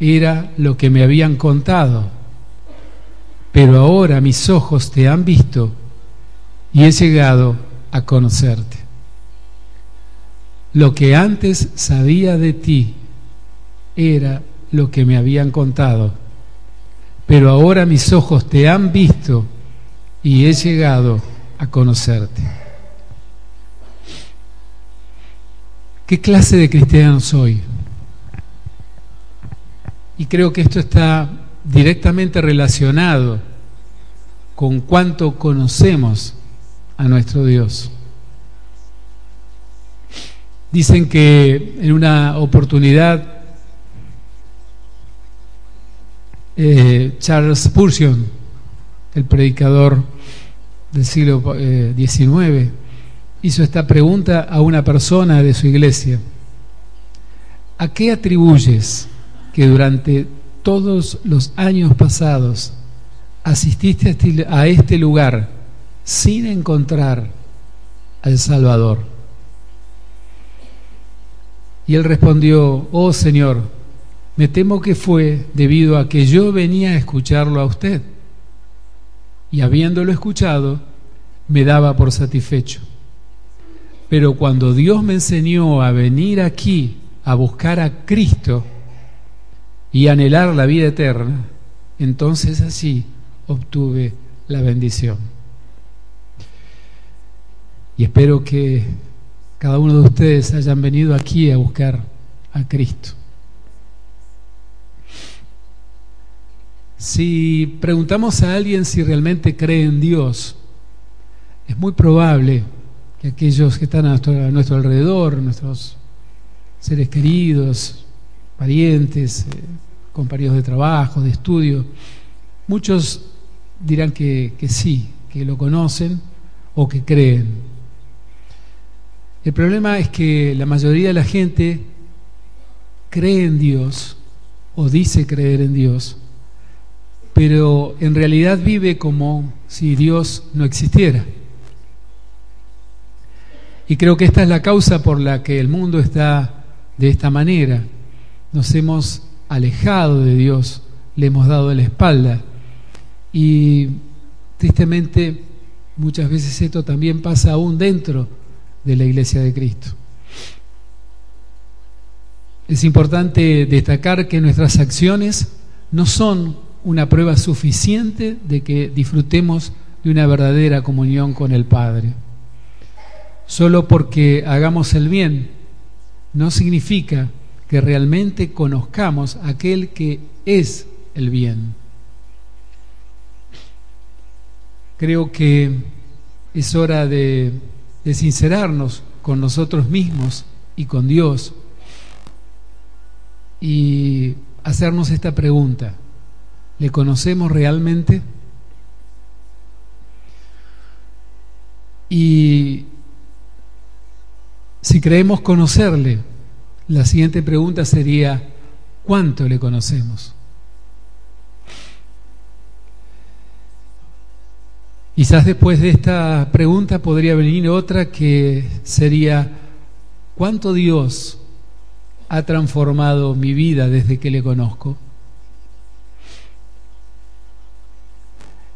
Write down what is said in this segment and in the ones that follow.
Era lo que me habían contado, pero ahora mis ojos te han visto y he llegado a conocerte. Lo que antes sabía de ti era lo que me habían contado, pero ahora mis ojos te han visto y he llegado a conocerte. ¿Qué clase de cristiano soy? Y creo que esto está directamente relacionado con cuánto conocemos a nuestro Dios. Dicen que en una oportunidad eh, Charles Spurgeon, el predicador del siglo XIX, eh, hizo esta pregunta a una persona de su iglesia. ¿A qué atribuyes que durante todos los años pasados asististe a este, a este lugar sin encontrar al Salvador? Y él respondió, oh Señor, me temo que fue debido a que yo venía a escucharlo a usted y habiéndolo escuchado me daba por satisfecho. Pero cuando Dios me enseñó a venir aquí a buscar a Cristo y anhelar la vida eterna, entonces así obtuve la bendición. Y espero que cada uno de ustedes hayan venido aquí a buscar a Cristo. Si preguntamos a alguien si realmente cree en Dios, es muy probable que aquellos que están a nuestro, alrededor, nuestros seres queridos, parientes, eh, compañeros de trabajo, de estudio, muchos dirán que, que sí, que lo conocen o que creen. El problema es que la mayoría de la gente cree en Dios o dice creer en Dios, pero en realidad vive como si Dios no existiera. Y creo que esta es la causa por la que el mundo está de esta manera. Nos hemos alejado de Dios, le hemos dado la espalda. Y tristemente muchas veces esto también pasa aún dentro de la iglesia de Cristo. Es importante destacar que nuestras acciones no son una prueba suficiente de que disfrutemos de una verdadera comunión con el Padre. Solo porque hagamos el bien no significa que realmente conozcamos aquel que es el bien. Creo que es hora de, de sincerarnos con nosotros mismos y con Dios y hacernos esta pregunta. ¿Le conocemos realmente? Y si creemos conocerle, la siguiente pregunta sería, ¿cuánto le conocemos? Quizás después de esta pregunta podría venir otra que sería, ¿cuánto Dios ha transformado mi vida desde que le conozco?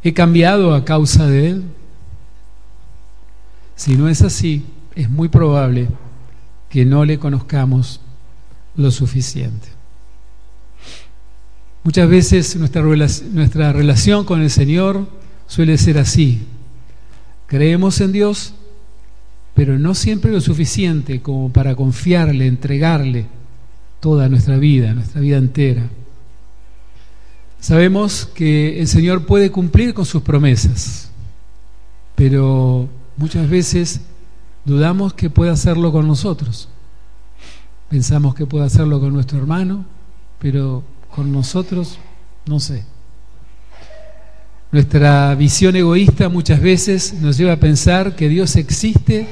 ¿He cambiado a causa de Él? Si no es así, es muy probable que no le conozcamos lo suficiente. Muchas veces nuestra, nuestra relación con el Señor suele ser así. Creemos en Dios, pero no siempre lo suficiente como para confiarle, entregarle toda nuestra vida, nuestra vida entera. Sabemos que el Señor puede cumplir con sus promesas, pero muchas veces dudamos que pueda hacerlo con nosotros. Pensamos que puede hacerlo con nuestro hermano, pero con nosotros, no sé. Nuestra visión egoísta muchas veces nos lleva a pensar que Dios existe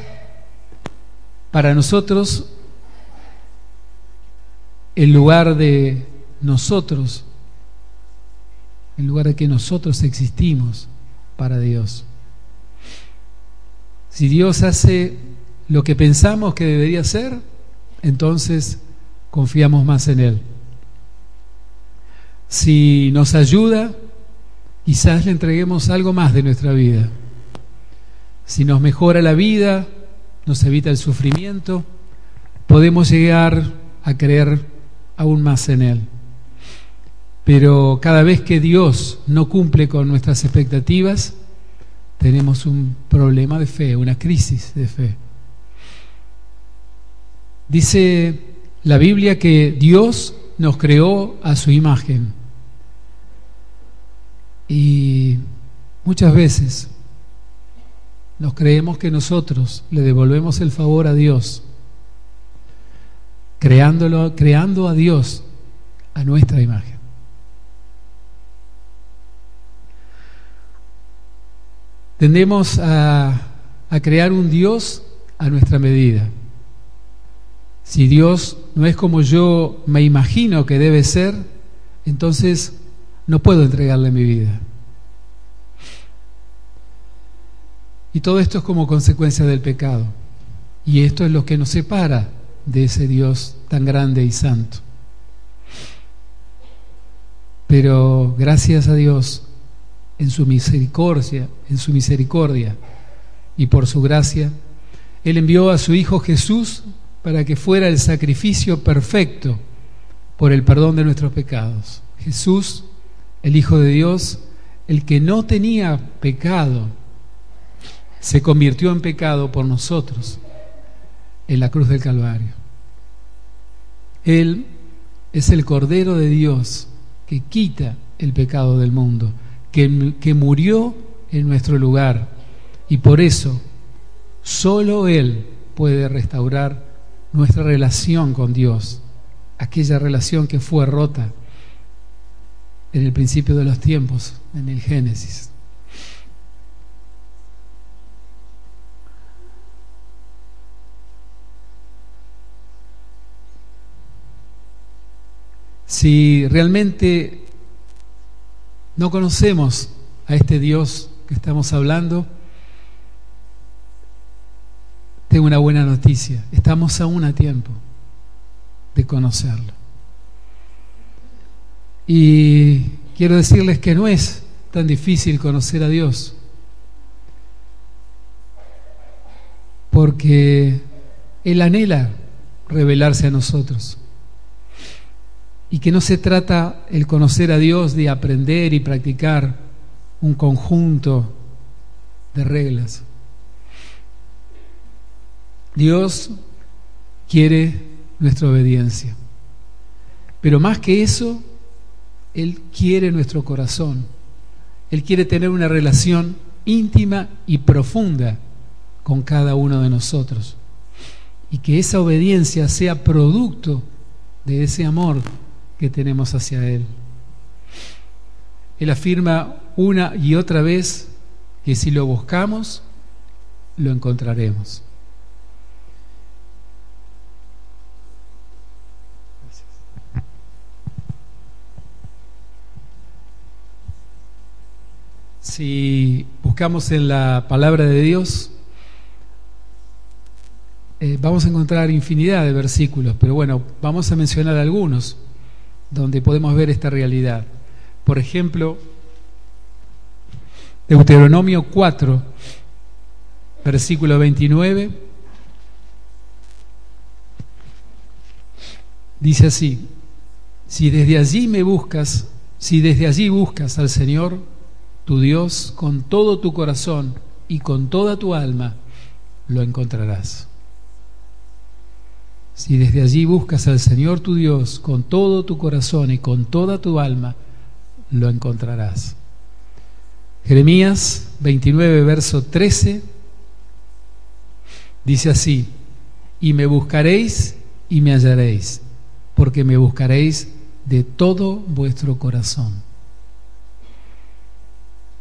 para nosotros en lugar de nosotros, en lugar de que nosotros existimos para Dios. Si Dios hace lo que pensamos que debería hacer, entonces confiamos más en Él. Si nos ayuda, quizás le entreguemos algo más de nuestra vida. Si nos mejora la vida, nos evita el sufrimiento, podemos llegar a creer aún más en Él. Pero cada vez que Dios no cumple con nuestras expectativas, tenemos un problema de fe, una crisis de fe. Dice la Biblia que Dios nos creó a su imagen. Y muchas veces nos creemos que nosotros le devolvemos el favor a Dios, creándolo, creando a Dios a nuestra imagen. Tendemos a, crear un Dios a nuestra medida. Si Dios no es como yo me imagino que debe ser, entonces no puedo entregarle mi vida. Y todo esto es como consecuencia del pecado. Y esto es lo que nos separa de ese Dios tan grande y santo. Pero gracias a Dios, en su misericordia, en su misericordia y por su gracia, Él envió a su Hijo Jesús para que fuera el sacrificio perfecto por el perdón de nuestros pecados. Jesús, el Hijo de Dios, el que no tenía pecado, se convirtió en pecado por nosotros en la cruz del Calvario. Él es el Cordero de Dios que quita el pecado del mundo que, murió en nuestro lugar. Y por eso solo Él puede restaurar nuestra relación con Dios, aquella relación que fue rota en el principio de los tiempos, en el Génesis. Si realmente no conocemos a este Dios que estamos hablando, tengo una buena noticia. Estamos aún a tiempo de conocerlo. Y quiero decirles que no es tan difícil conocer a Dios, porque Él anhela revelarse a nosotros y que no se trata el conocer a Dios de aprender y practicar un conjunto de reglas. Dios quiere nuestra obediencia, pero más que eso, Él quiere nuestro corazón. Él quiere tener una relación íntima y profunda con cada uno de nosotros y que esa obediencia sea producto de ese amor que tenemos hacia Él. Él afirma una y otra vez que si lo buscamos, lo encontraremos. Si buscamos en la palabra de Dios, eh, vamos a encontrar infinidad de versículos, pero bueno, vamos a mencionar algunos donde podemos ver esta realidad. Por ejemplo, Deuteronomio 4, versículo 29, dice así, si desde allí me buscas, si desde allí buscas al Señor, tu Dios, con todo tu corazón y con toda tu alma, lo encontrarás. Si desde allí buscas al Señor tu Dios con todo tu corazón y con toda tu alma, lo encontrarás. Jeremías 29, verso 13, dice así, y me buscaréis y me hallaréis, porque me buscaréis de todo vuestro corazón.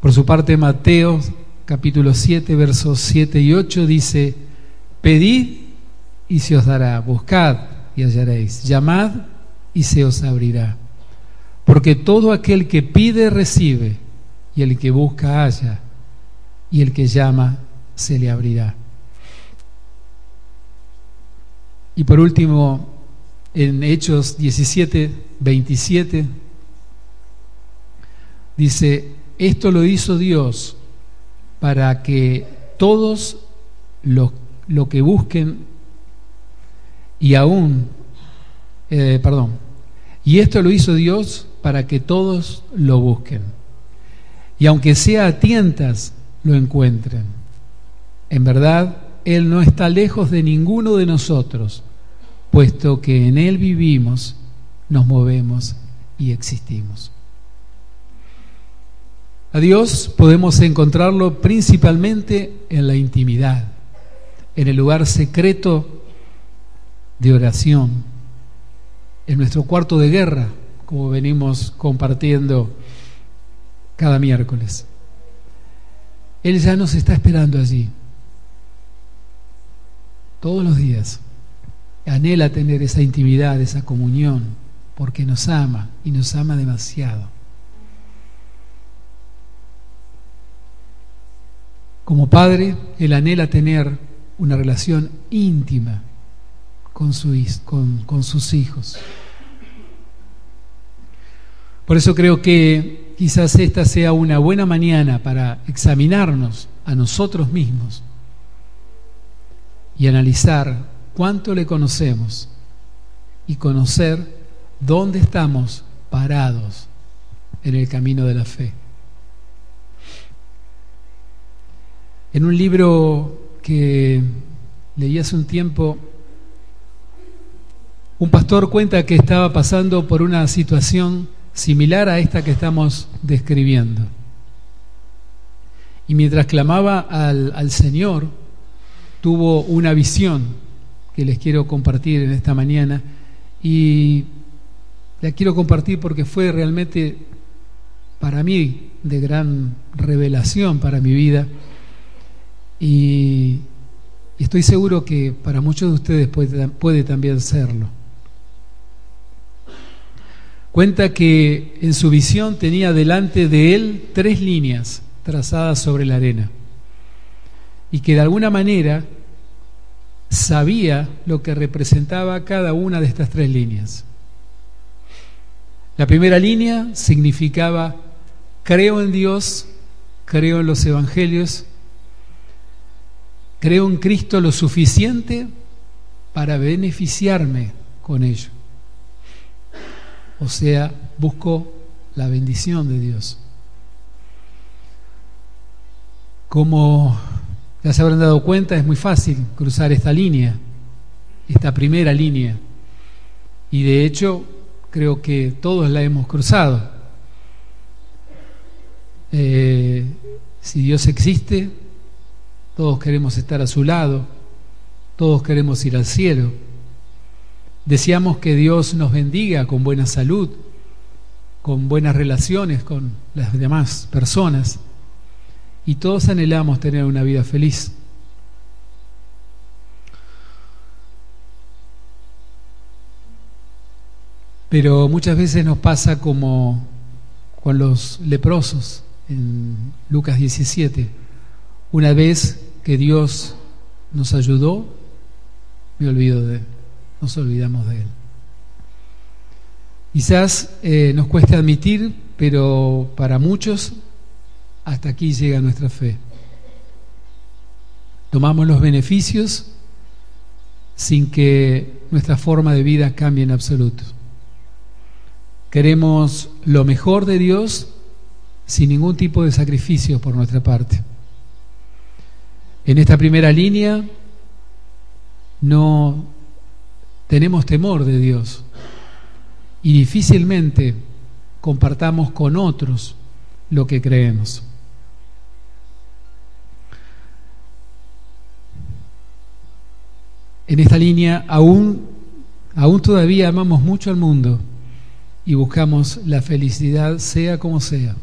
Por su parte, Mateo capítulo 7, versos 7 y 8 dice, pedid y se os dará, buscad y hallaréis, llamad y se os abrirá. Porque todo aquel que pide recibe, y el que busca halla, y el que llama se le abrirá. Y por último, en Hechos 17, 27, dice, esto lo hizo Dios para que todos los lo que busquen y aún, eh, perdón, y esto lo hizo Dios para que todos lo busquen. Y aunque sea a tientas, lo encuentren. En verdad, Él no está lejos de ninguno de nosotros, puesto que en Él vivimos, nos movemos y existimos. A Dios podemos encontrarlo principalmente en la intimidad, en el lugar secreto de oración, en nuestro cuarto de guerra, como venimos compartiendo cada miércoles. Él ya nos está esperando allí, todos los días. Anhela tener esa intimidad, esa comunión, porque nos ama y nos ama demasiado. Como padre, Él anhela tener una relación íntima con, con, sus hijos. Por eso creo que quizás esta sea una buena mañana para examinarnos a nosotros mismos y analizar cuánto le conocemos y conocer dónde estamos parados en el camino de la fe. En un libro que leí hace un tiempo, un pastor cuenta que estaba pasando por una situación similar a esta que estamos describiendo. Y mientras clamaba al, al Señor, tuvo una visión que les quiero compartir en esta mañana y la quiero compartir porque fue realmente para mí de gran revelación para mi vida y estoy seguro que para muchos de ustedes puede, puede también serlo. Cuenta que en su visión tenía delante de él tres líneas trazadas sobre la arena y que de alguna manera sabía lo que representaba cada una de estas tres líneas. La primera línea significaba creo en Dios, creo en los evangelios Creo en Cristo lo suficiente para beneficiarme con ello. O sea, busco la bendición de Dios. Como ya se habrán dado cuenta, es muy fácil cruzar esta línea, esta primera línea. Y de hecho, creo que todos la hemos cruzado. Eh, si Dios existe, todos queremos estar a su lado, todos queremos ir al cielo. Deseamos que Dios nos bendiga con buena salud, con buenas relaciones con las demás personas y todos anhelamos tener una vida feliz. Pero muchas veces nos pasa como con los leprosos en Lucas 17. Una vez que Dios nos ayudó, me olvido de nos olvidamos de Él. Quizás eh, nos cueste admitir, pero para muchos hasta aquí llega nuestra fe. Tomamos los beneficios sin que nuestra forma de vida cambie en absoluto. Queremos lo mejor de Dios sin ningún tipo de sacrificio por nuestra parte. En esta primera línea no tenemos temor de Dios y difícilmente compartamos con otros lo que creemos. En esta línea aún, aún todavía amamos mucho al mundo y buscamos la felicidad sea como sea.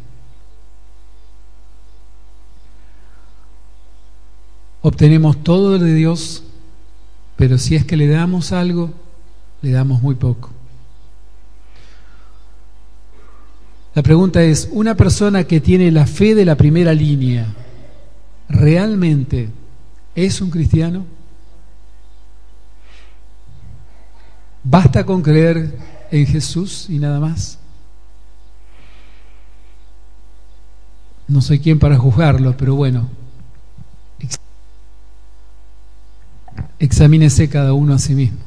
Obtenemos todo de Dios, pero si es que le damos algo, le damos muy poco. La pregunta es, ¿una persona que tiene la fe de la primera línea realmente es un cristiano? ¿Basta con creer en Jesús y nada más? No soy quien para juzgarlo, pero bueno, examínese cada uno a sí mismo.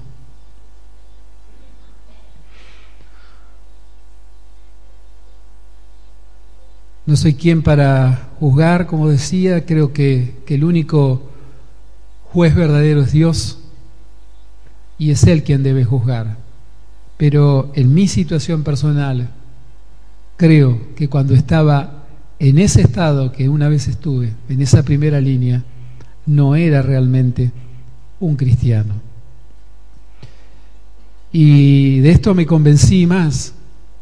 No soy quien para juzgar, como decía, creo que, que el único juez verdadero es Dios y es Él quien debe juzgar. Pero en mi situación personal, creo que cuando estaba en ese estado que una vez estuve, en esa primera línea, no era realmente un cristiano. Y de esto me convencí más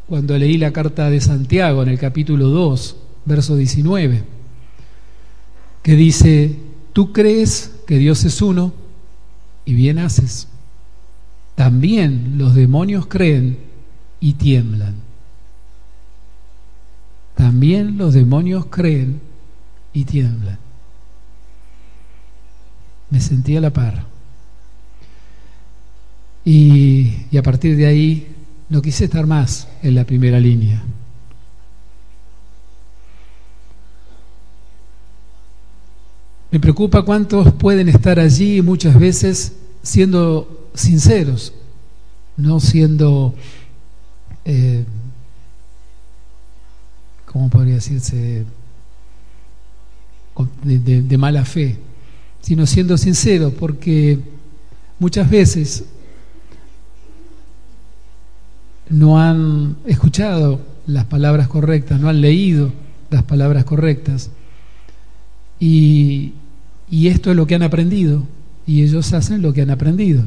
cuando leí la carta de Santiago en el capítulo 2, verso 19, que dice, tú crees que Dios es uno y bien haces. También los demonios creen y tiemblan. También los demonios creen y tiemblan. Me sentí a la par. Y, y a partir de ahí no quise estar más en la primera línea. Me preocupa cuántos pueden estar allí muchas veces siendo sinceros, no siendo, eh, ¿cómo podría decirse?, de, de mala fe, sino siendo sinceros, porque muchas veces no han escuchado las palabras correctas, no han leído las palabras correctas. Y, y, esto es lo que han aprendido. Y ellos hacen lo que han aprendido.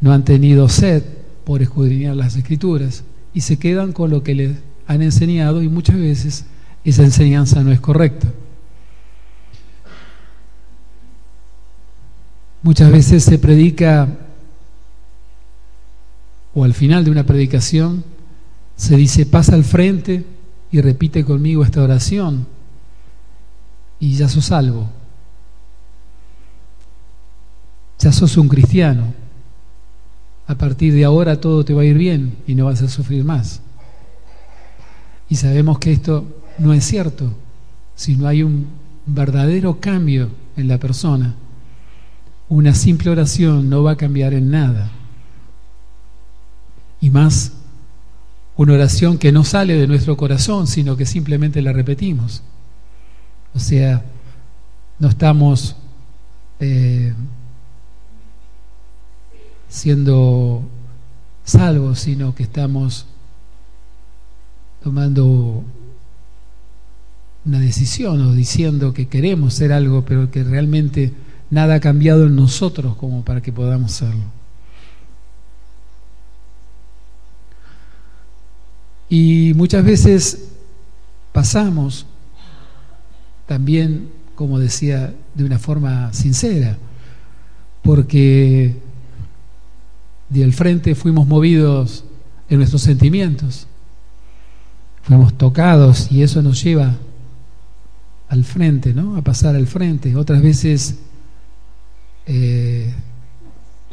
No han tenido sed por escudriñar las escrituras y se quedan con lo que les han enseñado y muchas veces esa enseñanza no es correcta. Muchas veces se predica o al final de una predicación se dice, pasa al frente y repite conmigo esta oración y ya sos salvo. Ya sos un cristiano. A partir de ahora todo te va a ir bien y no vas a sufrir más. Y sabemos que esto no es cierto. Si no hay un verdadero cambio en la persona, una simple oración no va a cambiar en nada y más una oración que no sale de nuestro corazón, sino que simplemente la repetimos. O sea, no estamos eh, siendo salvos, sino que estamos tomando una decisión o diciendo que queremos ser algo, pero que realmente nada ha cambiado en nosotros como para que podamos serlo. Y muchas veces pasamos también, como decía, de una forma sincera, porque del frente fuimos movidos en nuestros sentimientos, fuimos tocados y eso nos lleva al frente, ¿no? A pasar al frente. Otras veces eh,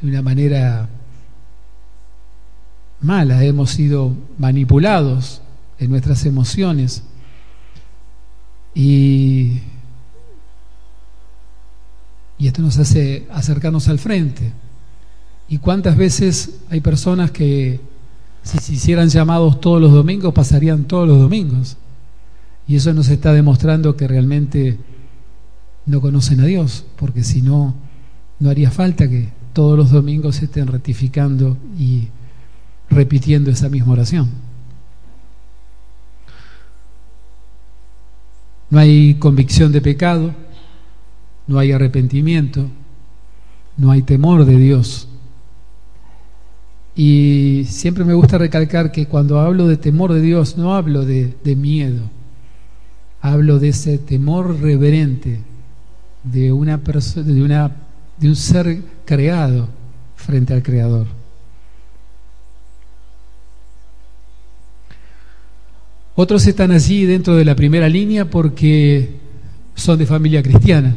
de una manera mala, hemos sido manipulados en nuestras emociones y, y esto nos hace acercarnos al frente. ¿Y cuántas veces hay personas que si se hicieran llamados todos los domingos pasarían todos los domingos? Y eso nos está demostrando que realmente no conocen a Dios, porque si no, no haría falta que todos los domingos estén ratificando y repitiendo esa misma oración. No hay convicción de pecado, no hay arrepentimiento, no hay temor de Dios. Y siempre me gusta recalcar que cuando hablo de temor de Dios, no hablo de, miedo, hablo de ese temor reverente de una persona, de una de un ser creado frente al creador. Otros están allí dentro de la primera línea porque son de familia cristiana.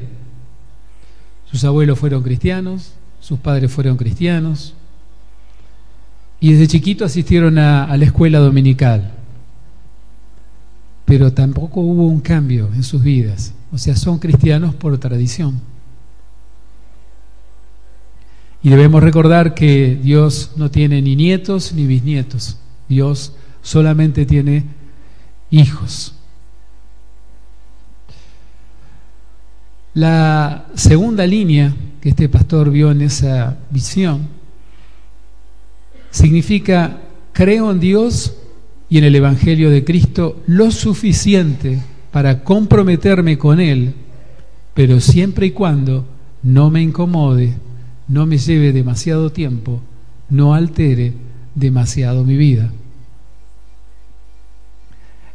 Sus abuelos fueron cristianos, sus padres fueron cristianos y desde chiquito asistieron a, la escuela dominical. Pero tampoco hubo un cambio en sus vidas. O sea, son cristianos por tradición. Y debemos recordar que Dios no tiene ni nietos ni bisnietos. Dios solamente tiene hijos. La segunda línea que este pastor vio en esa visión significa creo en Dios y en el Evangelio de Cristo lo suficiente para comprometerme con Él, pero siempre y cuando no me incomode, no me lleve demasiado tiempo, no altere demasiado mi vida.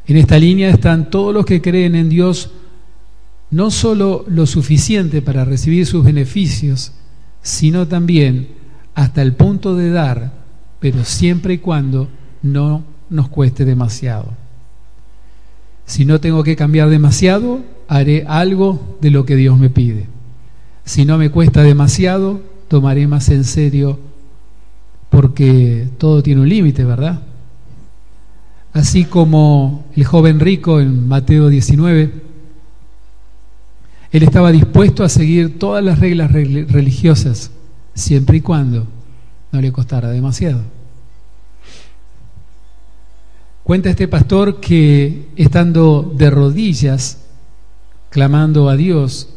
En esta línea están todos los que creen en Dios no solo lo suficiente para recibir sus beneficios, sino también hasta el punto de dar, pero siempre y cuando no nos cueste demasiado. Si no tengo que cambiar demasiado, haré algo de lo que Dios me pide. Si no me cuesta demasiado, tomaré más en serio porque todo tiene un límite, ¿verdad? Así como el joven rico en Mateo 19, él estaba dispuesto a seguir todas las reglas religiosas, siempre y cuando no le costara demasiado. Cuenta este pastor que estando de rodillas, clamando a Dios,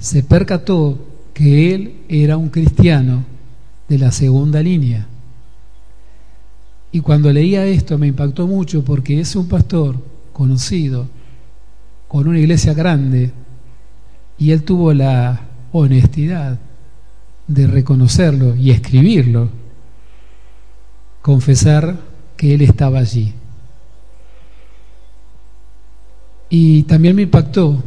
se percató que él era un cristiano de la segunda línea. Y cuando leía esto me impactó mucho porque es un pastor conocido, con una iglesia grande, y él tuvo la honestidad de reconocerlo y escribirlo, confesar que él estaba allí. Y también me impactó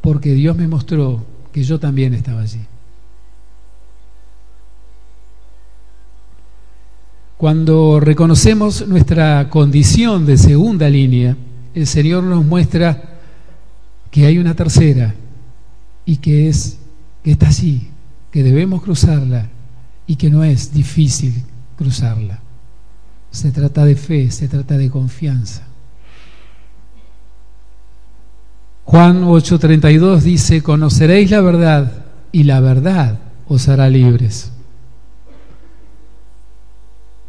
porque Dios me mostró que yo también estaba allí. Cuando reconocemos nuestra condición de segunda línea, el Señor nos muestra que hay una tercera y que es que está allí, que debemos cruzarla y que no es difícil cruzarla. Se trata de fe, se trata de confianza. Juan 8:32 dice, conoceréis la verdad y la verdad os hará libres.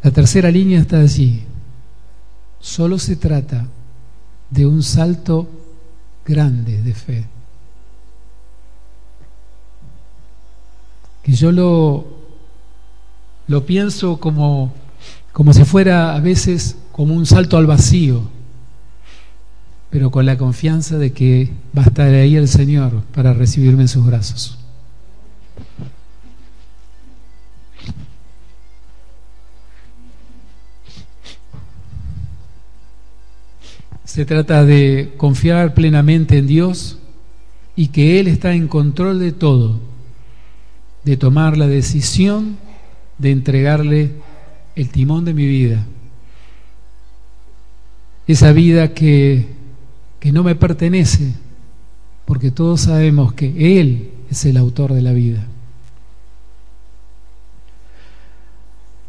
La tercera línea está allí. Solo se trata de un salto grande de fe. que yo lo, lo pienso como, como si fuera a veces como un salto al vacío, pero con la confianza de que va a estar ahí el Señor para recibirme en sus brazos. Se trata de confiar plenamente en Dios y que Él está en control de todo de tomar la decisión de entregarle el timón de mi vida. Esa vida que, que no me pertenece, porque todos sabemos que Él es el autor de la vida.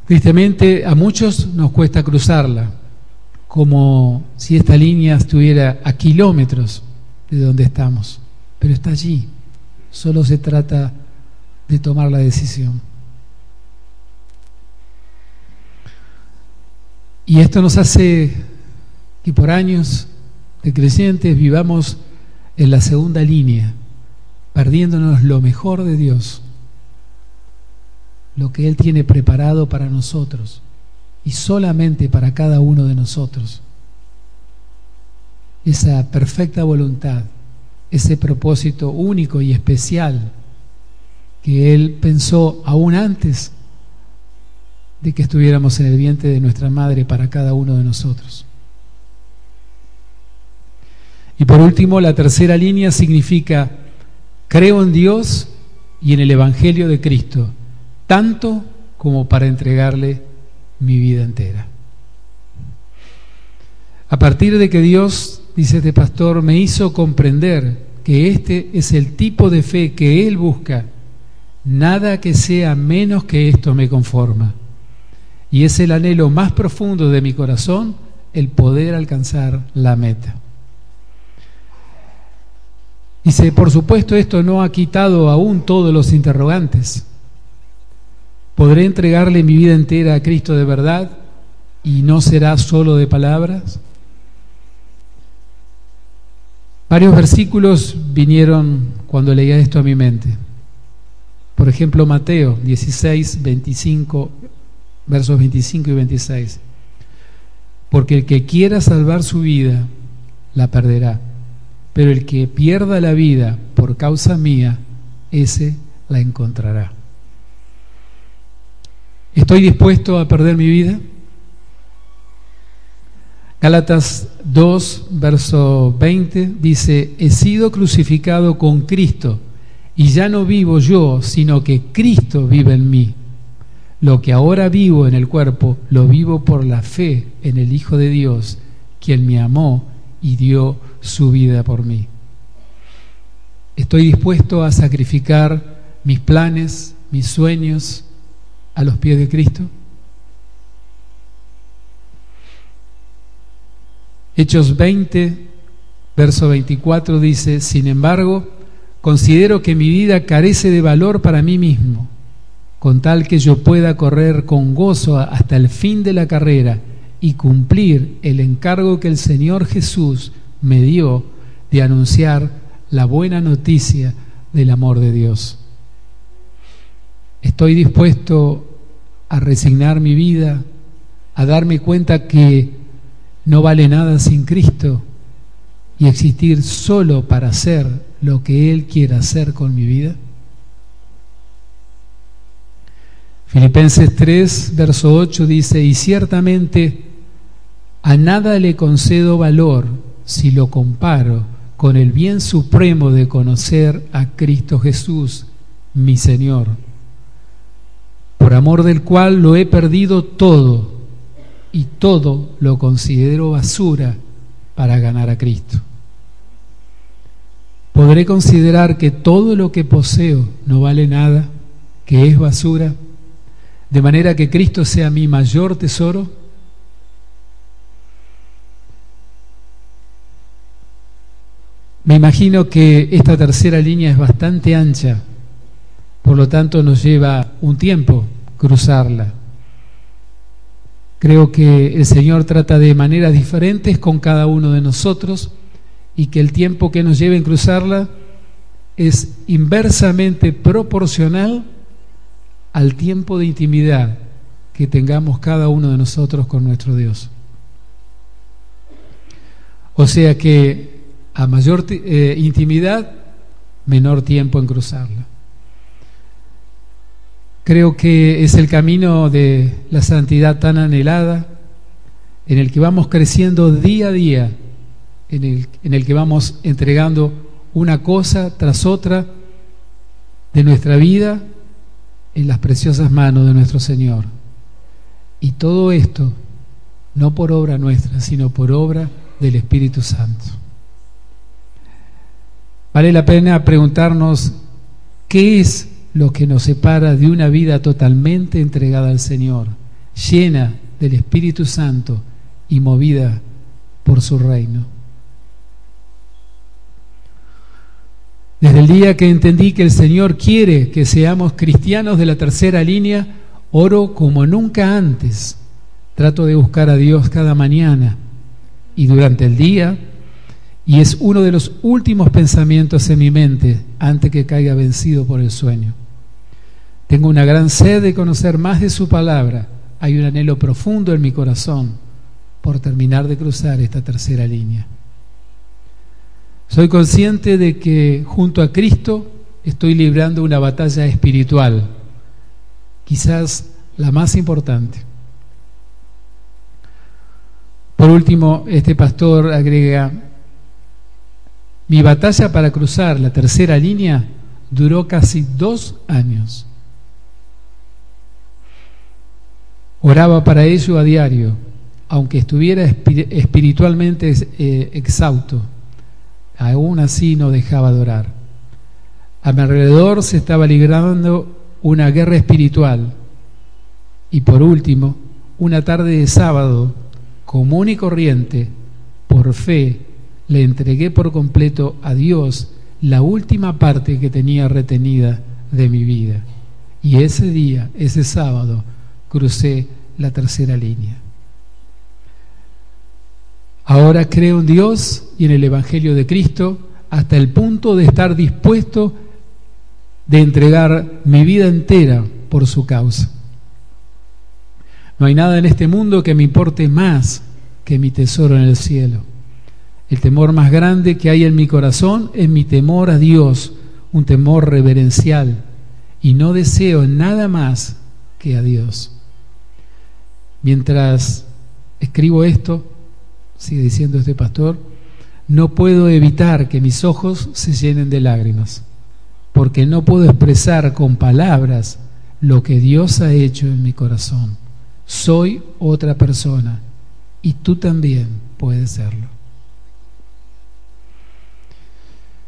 Tristemente, a muchos nos cuesta cruzarla, como si esta línea estuviera a kilómetros de donde estamos, pero está allí. Solo se trata de tomar la decisión. Y esto nos hace que por años de creyentes vivamos en la segunda línea, perdiéndonos lo mejor de Dios, lo que Él tiene preparado para nosotros y solamente para cada uno de nosotros. Esa perfecta voluntad, ese propósito único y especial que él pensó aún antes de que estuviéramos en el vientre de nuestra madre para cada uno de nosotros. Y por último, la tercera línea significa, creo en Dios y en el Evangelio de Cristo, tanto como para entregarle mi vida entera. A partir de que Dios, dice este pastor, me hizo comprender que este es el tipo de fe que Él busca, nada que sea menos que esto me conforma. Y es el anhelo más profundo de mi corazón el poder alcanzar la meta. Dice, por supuesto esto no ha quitado aún todos los interrogantes. ¿Podré entregarle mi vida entera a Cristo de verdad y no será solo de palabras? Varios versículos vinieron cuando leía esto a mi mente. Por ejemplo, Mateo 16, 25, versos 25 y 26. Porque el que quiera salvar su vida, la perderá. Pero el que pierda la vida por causa mía, ese la encontrará. ¿Estoy dispuesto a perder mi vida? Gálatas 2, verso 20 dice, he sido crucificado con Cristo y ya no vivo yo, sino que Cristo vive en mí. Lo que ahora vivo en el cuerpo, lo vivo por la fe en el Hijo de Dios, quien me amó y dio su vida por mí. Estoy dispuesto a sacrificar mis planes, mis sueños a los pies de Cristo. Hechos 20, verso 24 dice, sin embargo, considero que mi vida carece de valor para mí mismo, con tal que yo pueda correr con gozo hasta el fin de la carrera y cumplir el encargo que el Señor Jesús me dio de anunciar la buena noticia del amor de Dios. Estoy dispuesto a resignar mi vida, a darme cuenta que no vale nada sin Cristo y existir solo para hacer lo que Él quiera hacer con mi vida? Filipenses 3, verso 8 dice, y ciertamente a nada le concedo valor si lo comparo con el bien supremo de conocer a Cristo Jesús, mi Señor, por amor del cual lo he perdido todo y todo lo considero basura para ganar a Cristo. ¿Podré considerar que todo lo que poseo no vale nada, que es basura, de manera que Cristo sea mi mayor tesoro? Me imagino que esta tercera línea es bastante ancha, por lo tanto nos lleva un tiempo cruzarla. Creo que el Señor trata de maneras diferentes con cada uno de nosotros y que el tiempo que nos lleve en cruzarla es inversamente proporcional al tiempo de intimidad que tengamos cada uno de nosotros con nuestro Dios. O sea que a mayor eh, intimidad, menor tiempo en cruzarla. Creo que es el camino de la santidad tan anhelada, en el que vamos creciendo día a día, en el, en el que vamos entregando una cosa tras otra de nuestra vida en las preciosas manos de nuestro Señor. Y todo esto no por obra nuestra, sino por obra del Espíritu Santo. Vale la pena preguntarnos qué es lo que nos separa de una vida totalmente entregada al Señor, llena del Espíritu Santo y movida por su reino. Desde el día que entendí que el Señor quiere que seamos cristianos de la tercera línea, oro como nunca antes. Trato de buscar a Dios cada mañana y durante el día, y es uno de los últimos pensamientos en mi mente antes que caiga vencido por el sueño. Tengo una gran sed de conocer más de su palabra. Hay un anhelo profundo en mi corazón por terminar de cruzar esta tercera línea. Soy consciente de que junto a Cristo estoy librando una batalla espiritual, quizás la más importante. Por último, este pastor agrega, mi batalla para cruzar la tercera línea duró casi dos años. Oraba para ello a diario, aunque estuviera espiritualmente eh, exhausto, aún así no dejaba de orar. A mi alrededor se estaba librando una guerra espiritual. Y por último, una tarde de sábado, común y corriente, por fe, le entregué por completo a Dios la última parte que tenía retenida de mi vida. Y ese día, ese sábado, crucé la tercera línea. Ahora creo en Dios y en el Evangelio de Cristo hasta el punto de estar dispuesto de entregar mi vida entera por su causa. No hay nada en este mundo que me importe más que mi tesoro en el cielo. El temor más grande que hay en mi corazón es mi temor a Dios, un temor reverencial, y no deseo nada más que a Dios. Mientras escribo esto, sigue diciendo este pastor, no puedo evitar que mis ojos se llenen de lágrimas, porque no puedo expresar con palabras lo que Dios ha hecho en mi corazón. Soy otra persona y tú también puedes serlo.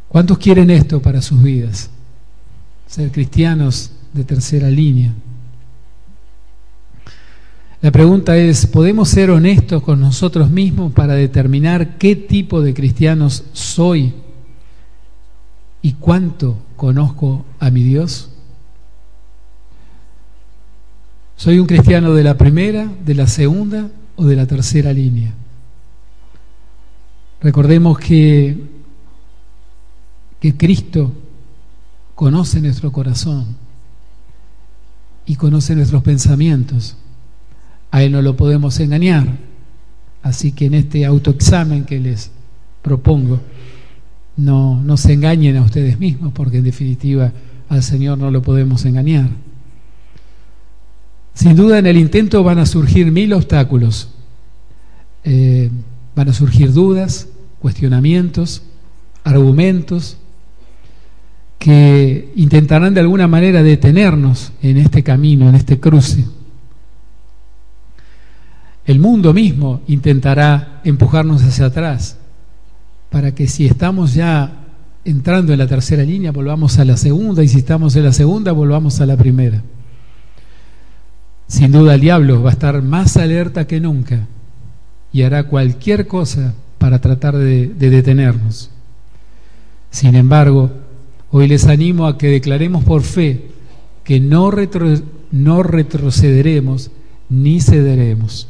¿Cuántos quieren esto para sus vidas? Ser cristianos de tercera línea. La pregunta es, ¿podemos ser honestos con nosotros mismos para determinar qué tipo de cristianos soy y cuánto conozco a mi Dios? ¿Soy un cristiano de la primera, de la segunda o de la tercera línea? Recordemos que, que Cristo conoce nuestro corazón y conoce nuestros pensamientos a Él no lo podemos engañar. Así que en este autoexamen que les propongo, no, se engañen a ustedes mismos, porque en definitiva al Señor no lo podemos engañar. Sin duda en el intento van a surgir mil obstáculos, eh, van a surgir dudas, cuestionamientos, argumentos que intentarán de alguna manera detenernos en este camino, en este cruce. El mundo mismo intentará empujarnos hacia atrás para que si estamos ya entrando en la tercera línea, volvamos a la segunda y si estamos en la segunda, volvamos a la primera. Sin duda el diablo va a estar más alerta que nunca y hará cualquier cosa para tratar de, detenernos. Sin embargo, hoy les animo a que declaremos por fe que no, no retrocederemos ni cederemos.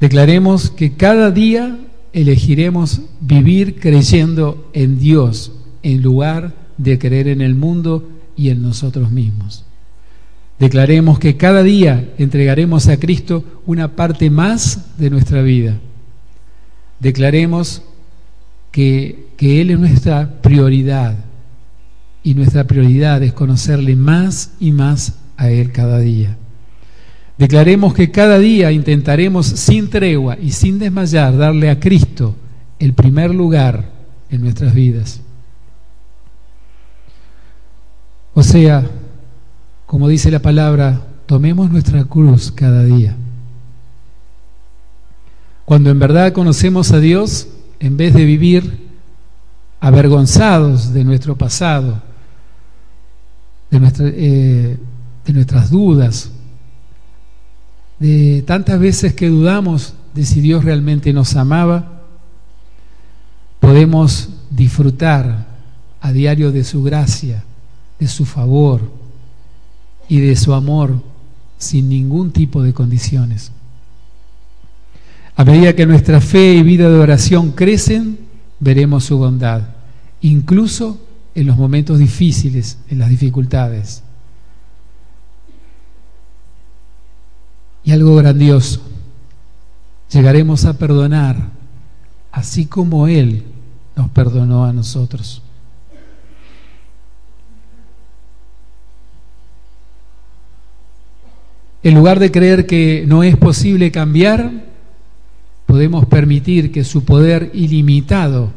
Declaremos que cada día elegiremos vivir creyendo en Dios en lugar de creer en el mundo y en nosotros mismos. Declaremos que cada día entregaremos a Cristo una parte más de nuestra vida. Declaremos que, Él es nuestra prioridad y nuestra prioridad es conocerle más y más a Él cada día. Declaremos que cada día intentaremos sin tregua y sin desmayar darle a Cristo el primer lugar en nuestras vidas. O sea, como dice la palabra, tomemos nuestra cruz cada día. Cuando en verdad conocemos a Dios, en vez de vivir avergonzados de nuestro pasado, de, eh, de nuestras dudas, de tantas veces que dudamos de si Dios realmente nos amaba, podemos disfrutar a diario de su gracia, de su favor y de su amor sin ningún tipo de condiciones. A medida que nuestra fe y vida de oración crecen, veremos su bondad, incluso en los momentos difíciles, en las dificultades. Y algo grandioso, llegaremos a perdonar así como Él nos perdonó a nosotros. En lugar de creer que no es posible cambiar, podemos permitir que su poder ilimitado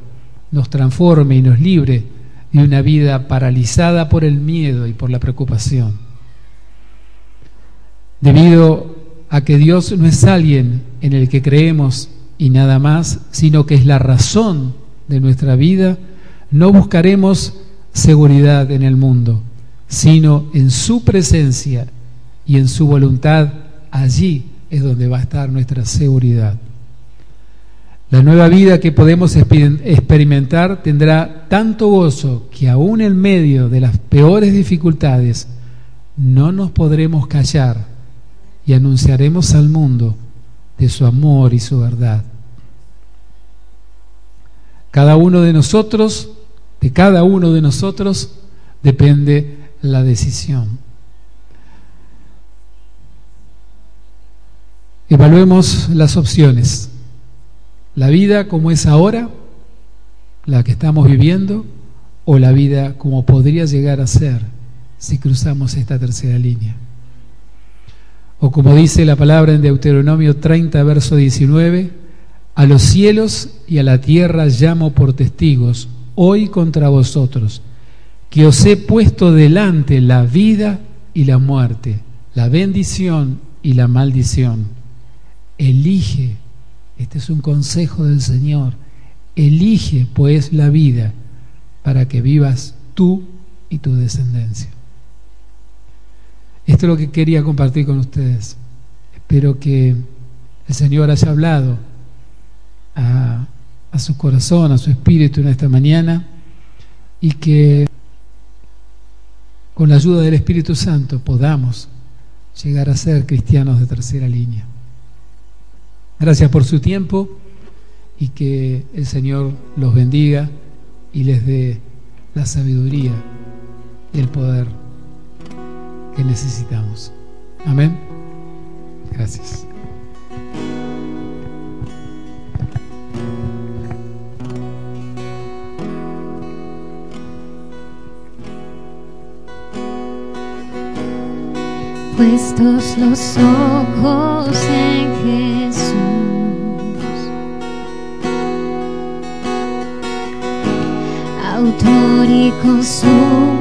nos transforme y nos libre de una vida paralizada por el miedo y por la preocupación. Debido a que Dios no es alguien en el que creemos y nada más, sino que es la razón de nuestra vida, no buscaremos seguridad en el mundo, sino en su presencia y en su voluntad. Allí es donde va a estar nuestra seguridad. La nueva vida que podemos experimentar tendrá tanto gozo que aún en medio de las peores dificultades no nos podremos callar y anunciaremos al mundo de su amor y su verdad. Cada uno de nosotros, de cada uno de nosotros, depende la decisión. Evaluemos las opciones. La vida como es ahora, la que estamos viviendo, o la vida como podría llegar a ser si cruzamos esta tercera línea. O como dice la palabra en Deuteronomio 30, verso 19, a los cielos y a la tierra llamo por testigos hoy contra vosotros, que os he puesto delante la vida y la muerte, la bendición y la maldición. Elige, este es un consejo del Señor, elige pues la vida para que vivas tú y tu descendencia. Esto es lo que quería compartir con ustedes. Espero que el Señor haya hablado a, su corazón, a su espíritu en esta mañana y que con la ayuda del Espíritu Santo podamos llegar a ser cristianos de tercera línea. Gracias por su tiempo y que el Señor los bendiga y les dé la sabiduría y el poder que necesitamos. Amén. Gracias. Puestos los ojos en Jesús, autor y consuma